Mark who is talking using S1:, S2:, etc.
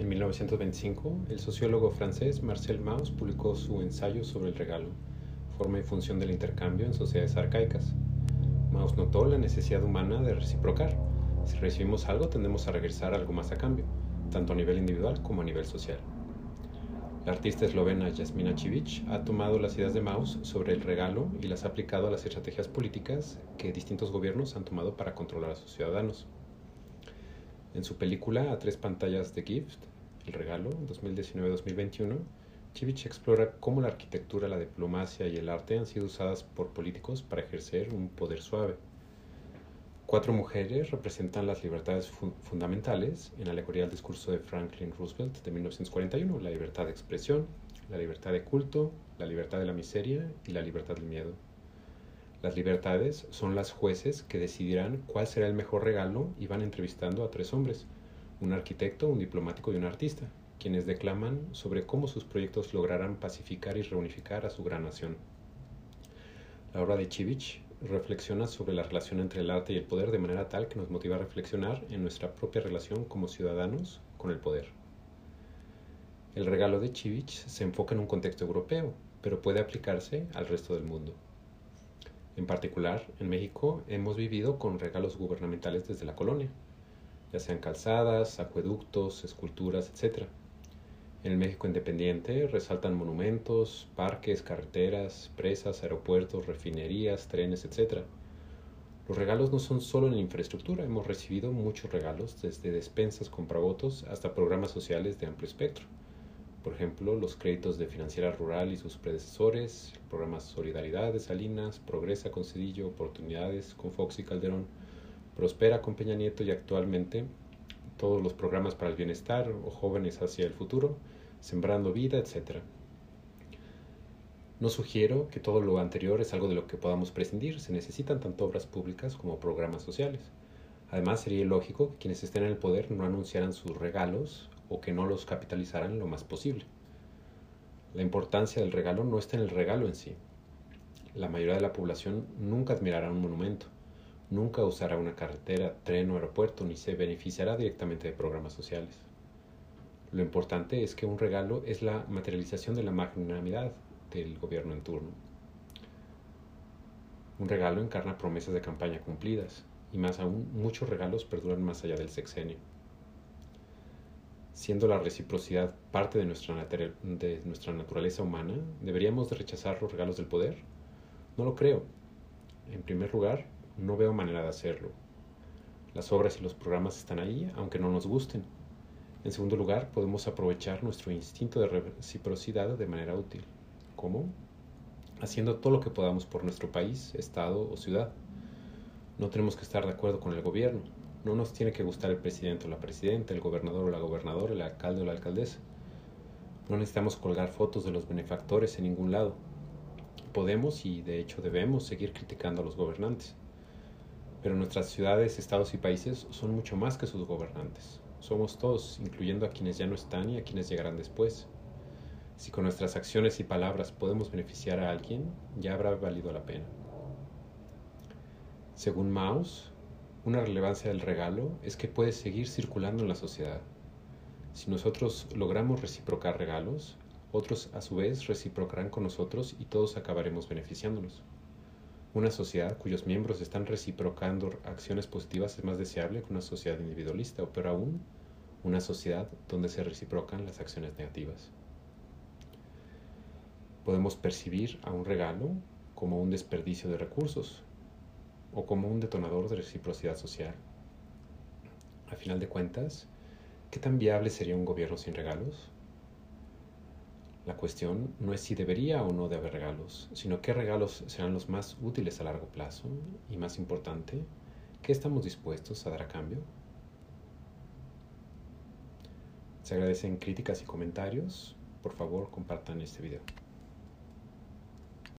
S1: En 1925, el sociólogo francés Marcel Mauss publicó su ensayo sobre el regalo, forma y función del intercambio en sociedades arcaicas. Mauss notó la necesidad humana de reciprocar. Si recibimos algo, tendemos a regresar algo más a cambio, tanto a nivel individual como a nivel social. La artista eslovena Jasmina Civic ha tomado las ideas de Mauss sobre el regalo y las ha aplicado a las estrategias políticas que distintos gobiernos han tomado para controlar a sus ciudadanos. En su película A tres pantallas de Gift, El regalo, 2019-2021, Civic explora cómo la arquitectura, la diplomacia y el arte han sido usadas por políticos para ejercer un poder suave. Cuatro mujeres representan las libertades fundamentales en alegoría al discurso de Franklin Roosevelt de 1941, la libertad de expresión, la libertad de culto, la libertad de la miseria y la libertad del miedo. Las libertades son las jueces que decidirán cuál será el mejor regalo y van entrevistando a tres hombres, un arquitecto, un diplomático y un artista, quienes declaman sobre cómo sus proyectos lograrán pacificar y reunificar a su gran nación. La obra de Chivich reflexiona sobre la relación entre el arte y el poder de manera tal que nos motiva a reflexionar en nuestra propia relación como ciudadanos con el poder. El regalo de Chivich se enfoca en un contexto europeo, pero puede aplicarse al resto del mundo. En particular, en México hemos vivido con regalos gubernamentales desde la colonia, ya sean calzadas, acueductos, esculturas, etc. En el México independiente resaltan monumentos, parques, carreteras, presas, aeropuertos, refinerías, trenes, etc. Los regalos no son solo en infraestructura, hemos recibido muchos regalos, desde despensas, compravvotos hasta programas sociales de amplio espectro. Por ejemplo, los créditos de Financiera Rural y sus predecesores, el programa Solidaridad de Salinas, Progresa con Cedillo, Oportunidades con Fox y Calderón, Prospera con Peña Nieto y actualmente todos los programas para el bienestar o jóvenes hacia el futuro, sembrando vida, etc. No sugiero que todo lo anterior es algo de lo que podamos prescindir, se necesitan tanto obras públicas como programas sociales. Además, sería lógico que quienes estén en el poder no anunciaran sus regalos o que no los capitalizaran lo más posible. La importancia del regalo no está en el regalo en sí. La mayoría de la población nunca admirará un monumento, nunca usará una carretera, tren o aeropuerto, ni se beneficiará directamente de programas sociales. Lo importante es que un regalo es la materialización de la magnanimidad del gobierno en turno. Un regalo encarna promesas de campaña cumplidas, y más aún, muchos regalos perduran más allá del sexenio. Siendo la reciprocidad parte de nuestra, naturaleza humana, ¿deberíamos de rechazar los regalos del poder? No lo creo. En primer lugar, no veo manera de hacerlo. Las obras y los programas están ahí, aunque no nos gusten. En segundo lugar, podemos aprovechar nuestro instinto de reciprocidad de manera útil. ¿Cómo? Haciendo todo lo que podamos por nuestro país, estado o ciudad. No tenemos que estar de acuerdo con el gobierno. No nos tiene que gustar el presidente o la presidenta, el gobernador o la gobernadora, el alcalde o la alcaldesa. No necesitamos colgar fotos de los benefactores en ningún lado. Podemos y de hecho debemos seguir criticando a los gobernantes. Pero nuestras ciudades, estados y países son mucho más que sus gobernantes. Somos todos, incluyendo a quienes ya no están y a quienes llegarán después. Si con nuestras acciones y palabras podemos beneficiar a alguien, ya habrá valido la pena. Según Maus, una relevancia del regalo es que puede seguir circulando en la sociedad. Si nosotros logramos reciprocar regalos, otros a su vez reciprocarán con nosotros y todos acabaremos beneficiándonos. Una sociedad cuyos miembros están reciprocando acciones positivas es más deseable que una sociedad individualista, o peor aún, una sociedad donde se reciprocan las acciones negativas. Podemos percibir a un regalo como un desperdicio de recursos o como un detonador de reciprocidad social. A final de cuentas, ¿qué tan viable sería un gobierno sin regalos? La cuestión no es si debería o no de haber regalos, sino qué regalos serán los más útiles a largo plazo y más importante, qué estamos dispuestos a dar a cambio. Se agradecen críticas y comentarios. Por favor, compartan este video.